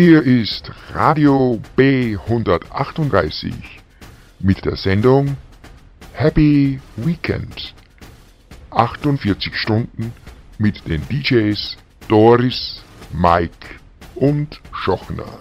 Hier ist Radio B138 mit der Sendung Happy Weekend. 48 Stunden mit den DJs Doris, Mike und Schochner.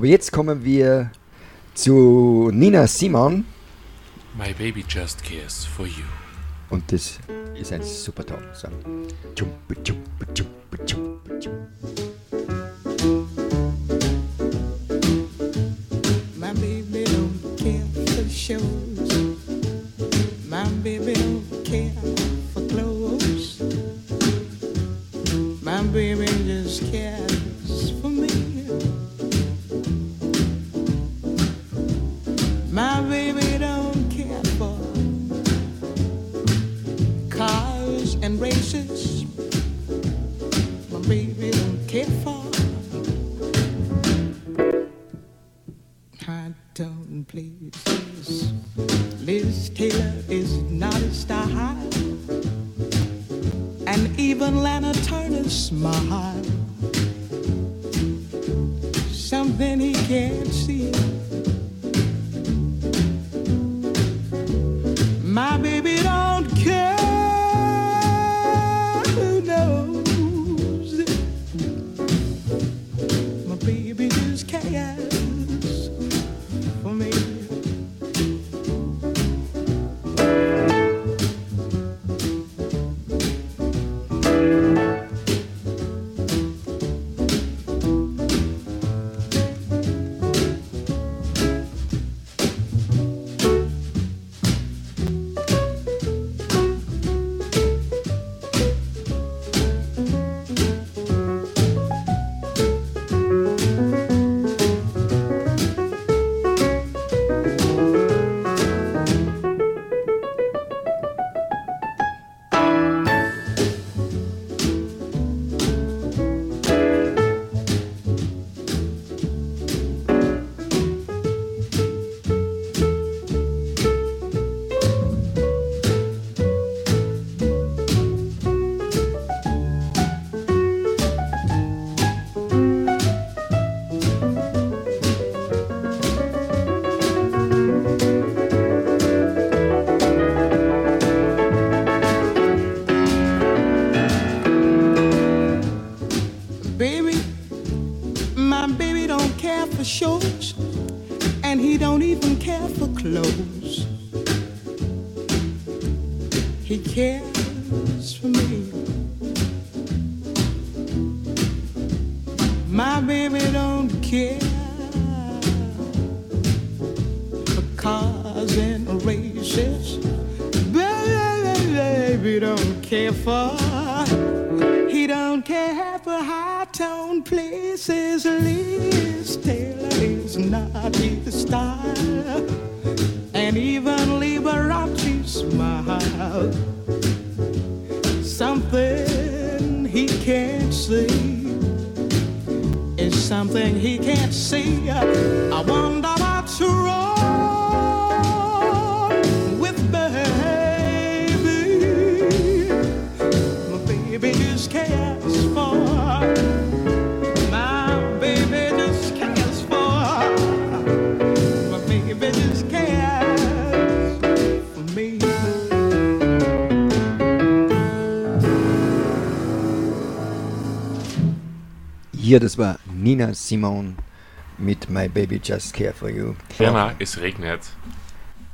Aber jetzt kommen wir zu Nina Simon. My baby just cares for you. Und das ist ein super Ton. So. Jump, jump, jump, jump, jump. My baby don't care for shows. My baby Hier, das war Nina Simon mit My Baby Just Care for You. Werner, es regnet.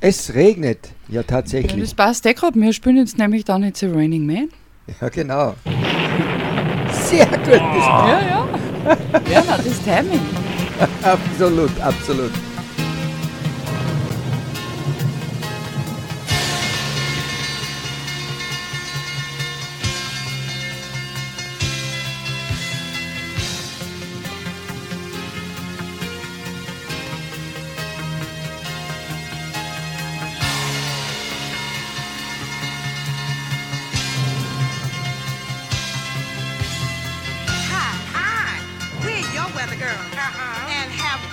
Es regnet, ja Ja, tatsächlich. das passt eh gerade. Wir spielen jetzt nämlich dann jetzt a Raining Man. Ja, genau. Sehr gut, das Ja, ja. Werner, das Timing. absolut, absolut.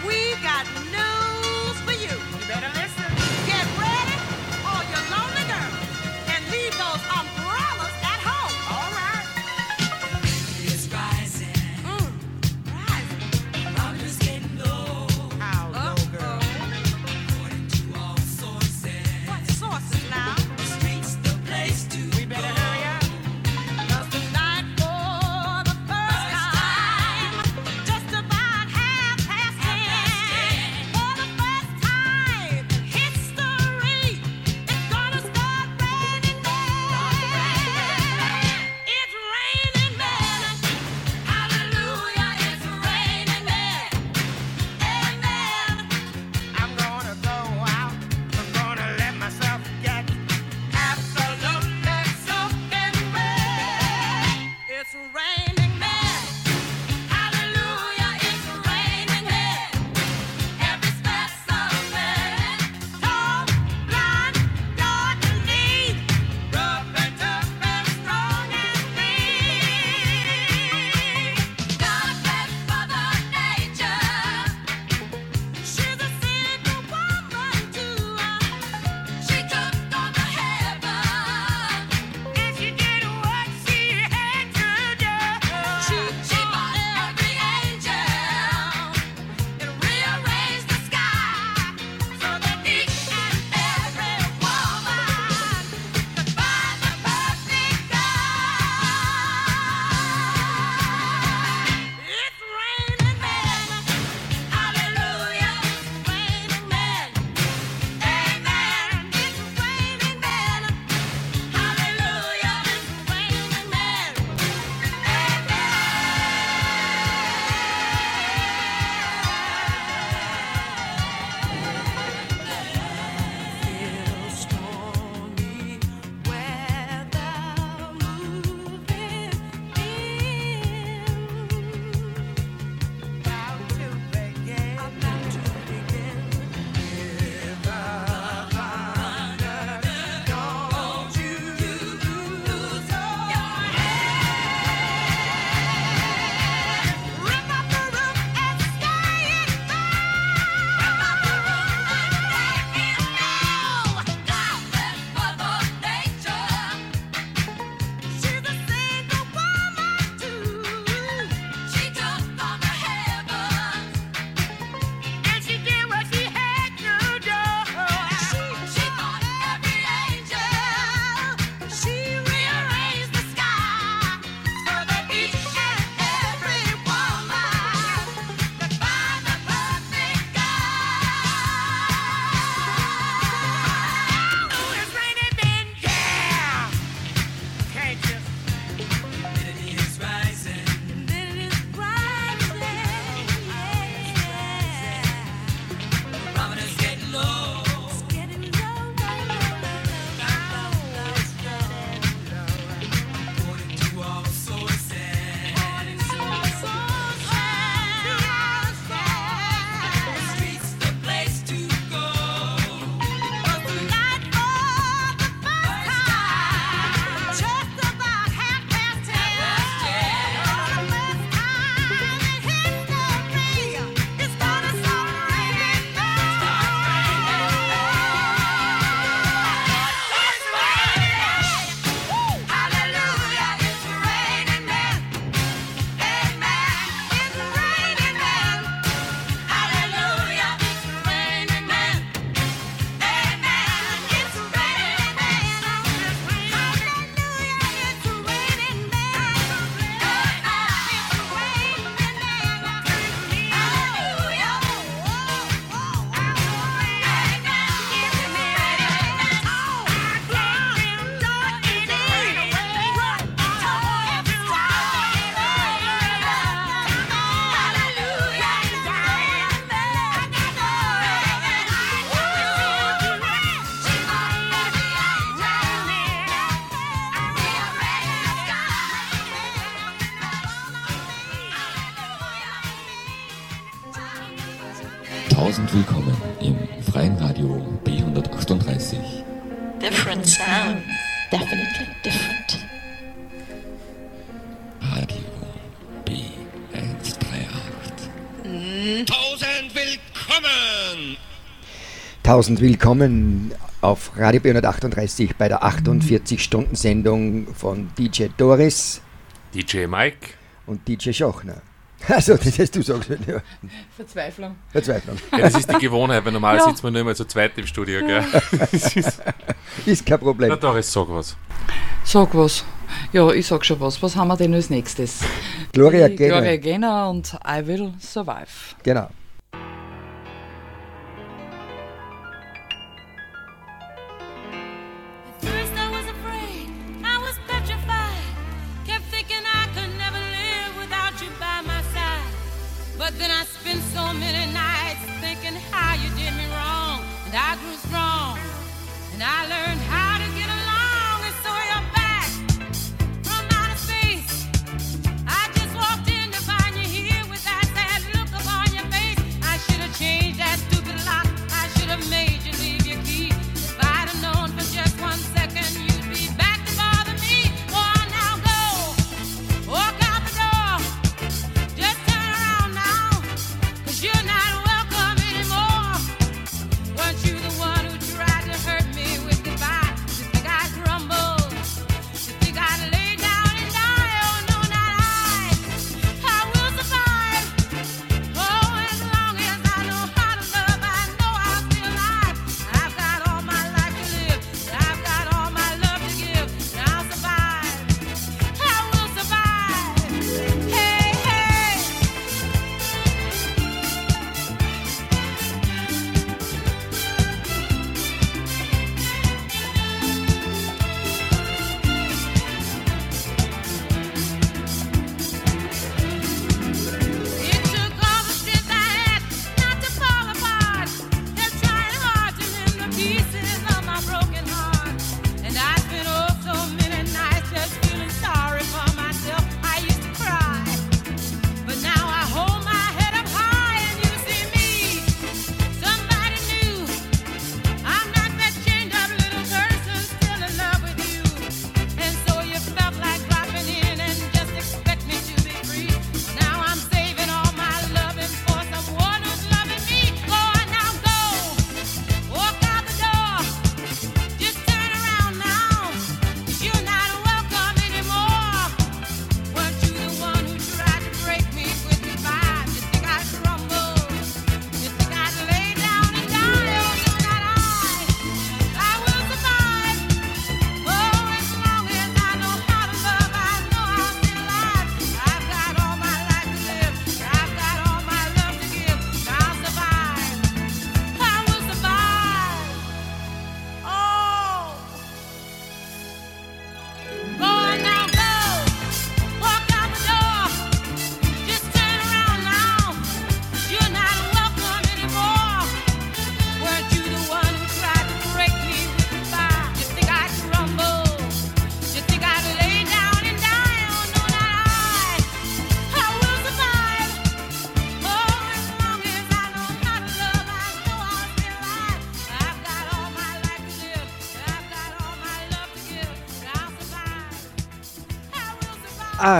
We got Tausend willkommen auf Radio B138 bei der 48-Stunden-Sendung von DJ Doris, DJ Mike und DJ Schochner. Also, das heißt, du sagst ja. Verzweiflung. Verzweiflung. Ja, das ist die Gewohnheit, weil normal ja. sitzt man nur immer zu zweit im Studio, gell? Ist, ist, kein Problem. Na, Doris, sag was. Sag was. Ja, ich sag schon was. Was haben wir denn als nächstes? Gloria Gena. Gloria Gaynor und I Will Survive. Genau.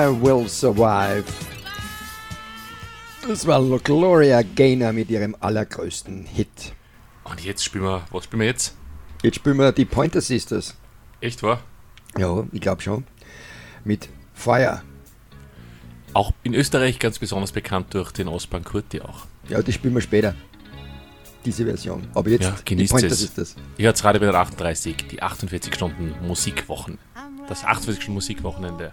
I Will Survive. Das war Gloria Gaynor mit ihrem allergrößten Hit. Und jetzt spielen wir, was spielen wir jetzt? Jetzt spielen wir die Pointer Sisters. Echt wahr? Ja, ich glaube schon. Mit Fire. Auch in Österreich ganz besonders bekannt durch den Osman Kurti auch. Ja, das spielen wir später. Diese Version. Aber jetzt ja, genießt die Pointer es. Sisters. Ich hatte gerade bei der 38, die 48 Stunden Musikwochen. Das 48 Stunden Musikwochenende.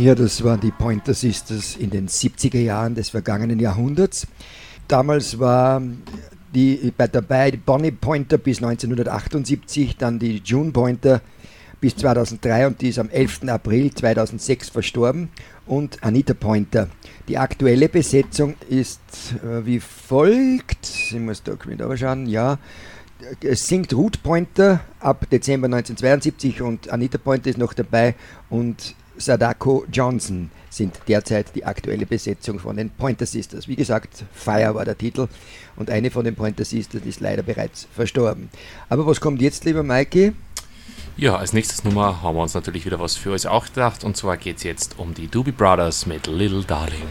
Ja, das waren die Pointer Sisters in den 70er Jahren des vergangenen Jahrhunderts. Damals war die bei dabei die Bonnie Pointer bis 1978, dann die June Pointer bis 2003 und die ist am 11. April 2006 verstorben und Anita Pointer. Die aktuelle Besetzung ist äh, wie folgt, ich muss da wieder schauen, ja, es singt Ruth Pointer ab Dezember 1972 und Anita Pointer ist noch dabei und Sadako Johnson sind derzeit die aktuelle Besetzung von den Pointer Sisters. Wie gesagt, Fire war der Titel und eine von den Pointer Sisters ist leider bereits verstorben. Aber was kommt jetzt, lieber Mikey? Ja, als nächstes Nummer haben wir uns natürlich wieder was für euch auch gedacht. Und zwar geht es jetzt um die Doobie Brothers mit Little Darling.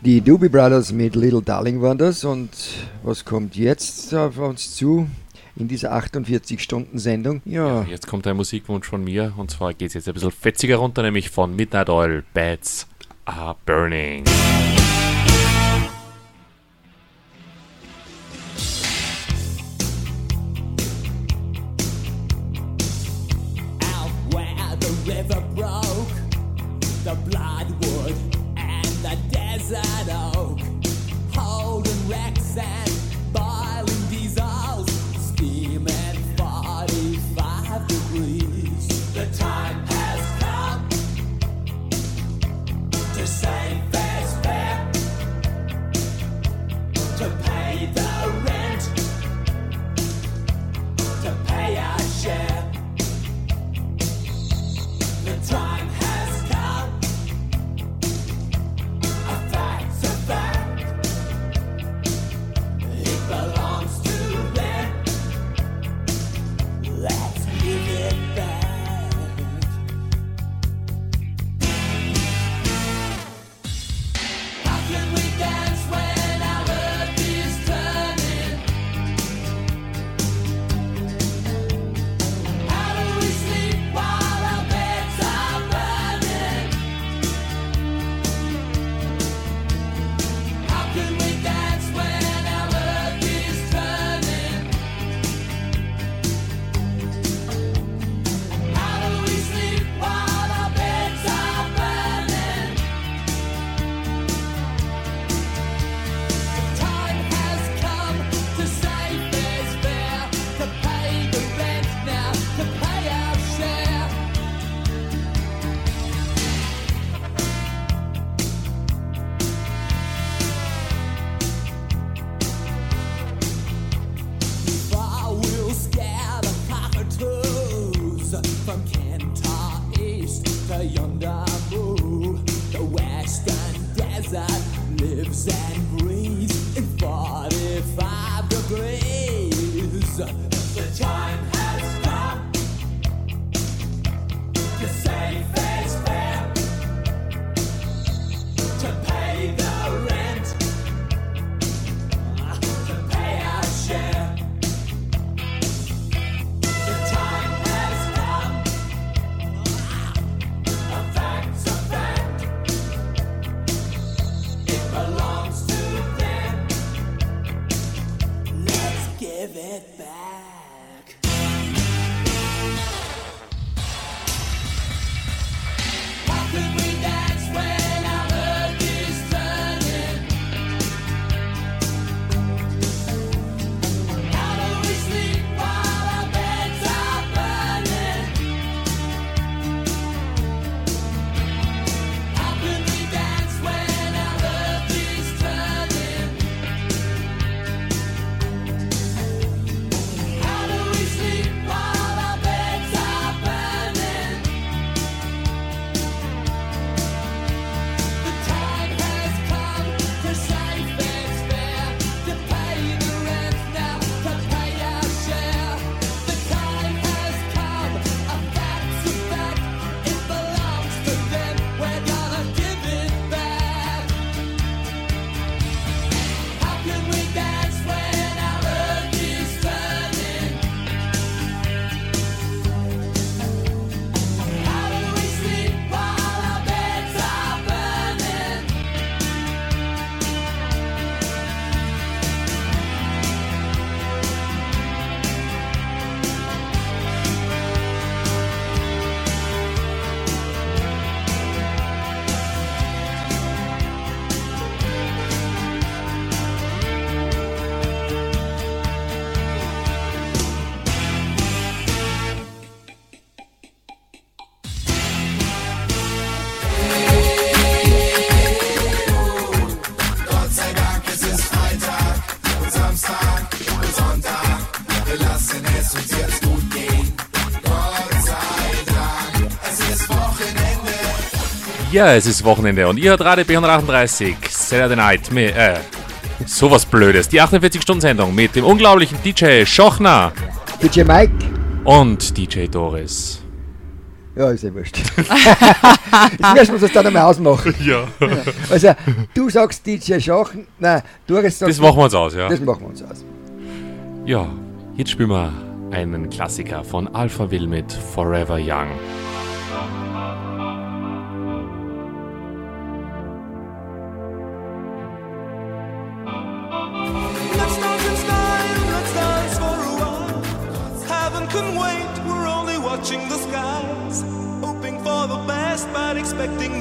Die Doobie Brothers mit Little Darling waren das und was kommt jetzt auf uns zu? In dieser 48-Stunden-Sendung. Ja. ja. Jetzt kommt ein Musikwunsch von mir und zwar geht es jetzt ein bisschen fetziger runter, nämlich von Midnight Oil Bats Are Burning. that lives and breathes in 45 degrees. Ja, es ist Wochenende und ihr hört Radio B138, Saturday Night, mit, äh, sowas Blödes. Die 48-Stunden-Sendung mit dem unglaublichen DJ Schochner. DJ Mike. Und DJ Doris. Ja, ist eh wurscht. ich muss man das dann einmal ausmachen. Ja. Also, du sagst DJ Schochner, nein, Doris sagt... Das machen wir uns aus, ja. Das machen wir uns aus. Ja, jetzt spielen wir einen Klassiker von Alpha Will mit Forever Young.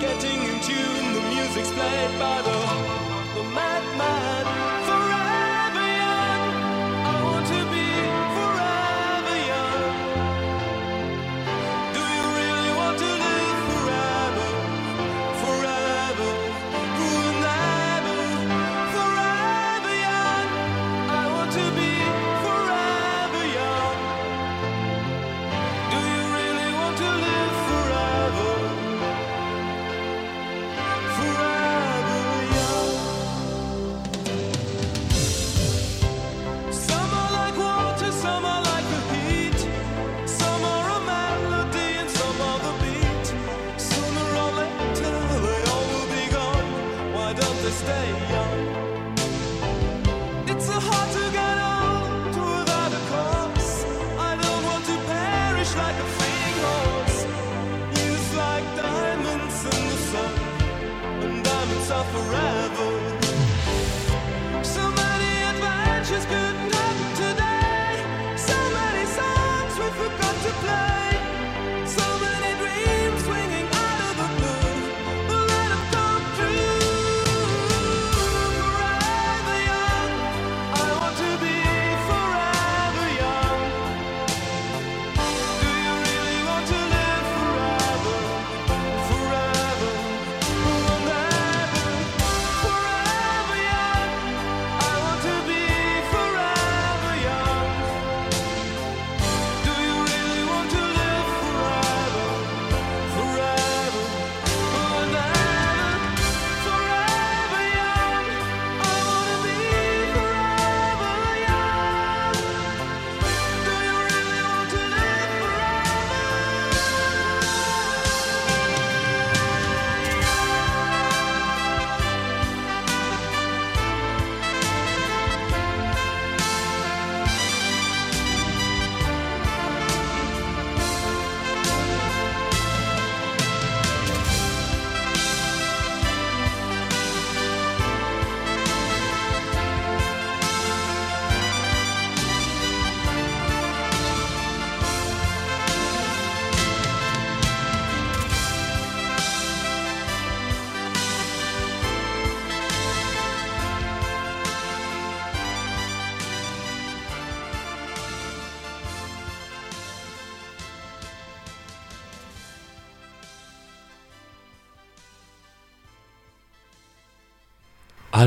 getting in tune. The music's played by the, the madman.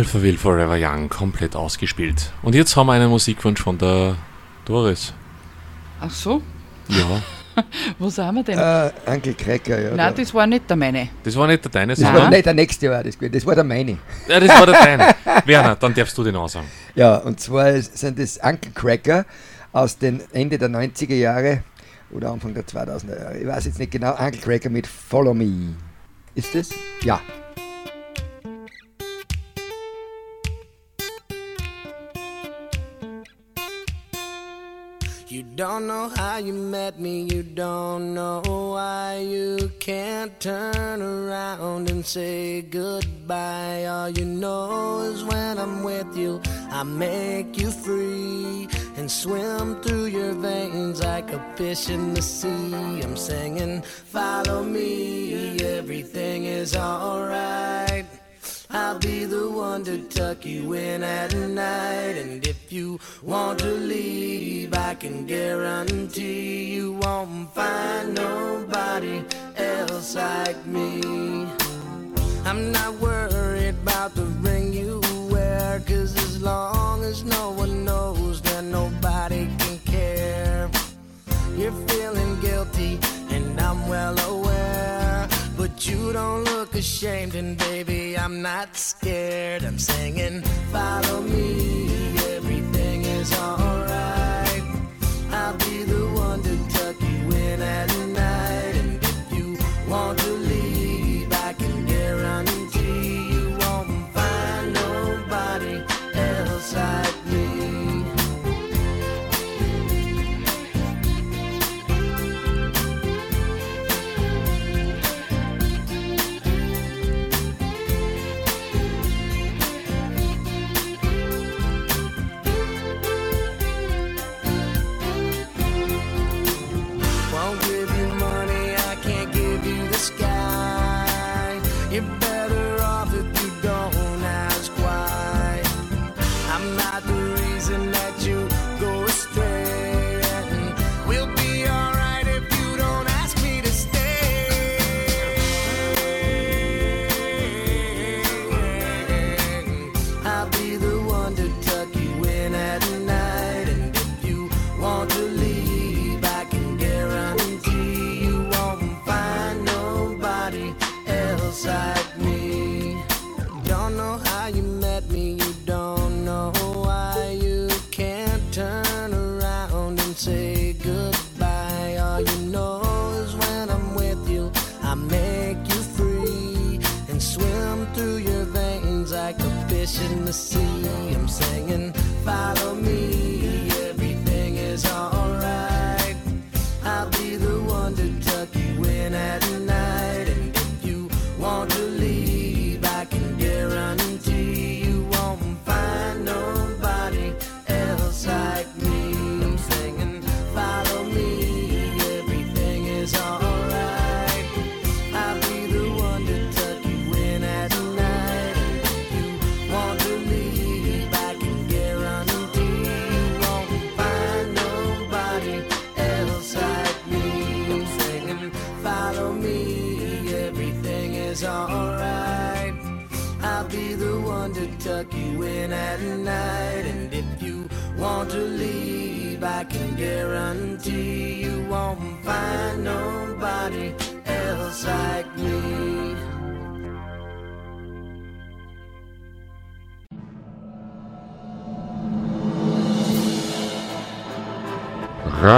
Alphaville Forever Young, komplett ausgespielt. Und jetzt haben wir einen Musikwunsch von der Doris. Ach so, Ja, wo sind wir denn? Äh, Uncle Cracker, ja. Nein, da- das war nicht der meine. das war nicht der deine, das war sondern... nicht der nächste war das, gut, das war der meine. Ja, das war der deine. Werner, dann darfst du den auch sagen. Ja, und zwar sind das Uncle Cracker aus den Ende der 90er Jahre oder Anfang der 2000er Jahre. Ich weiß jetzt nicht genau. Uncle Cracker mit Follow Me. Ist das? Ja. Don't know how you met me, you don't know why you can't turn around and say goodbye. All you know is when I'm with you, I make you free and swim through your veins like a fish in the sea. I'm singing, follow me, everything is alright. I'll be the one to tuck you in at night. And if you want to leave, I can guarantee you won't find nobody else like me. I'm not worried about the ring you wear, cause as long as no one knows, then nobody can care. You're feeling guilty, and I'm well aware, but you don't look ashamed, and baby, I'm not scared. I'm singing, Follow me, everything is alright. Im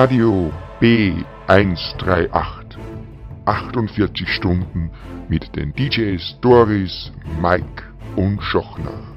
Radio B138. 48 Stunden mit den DJs Doris, Mike und Schochner.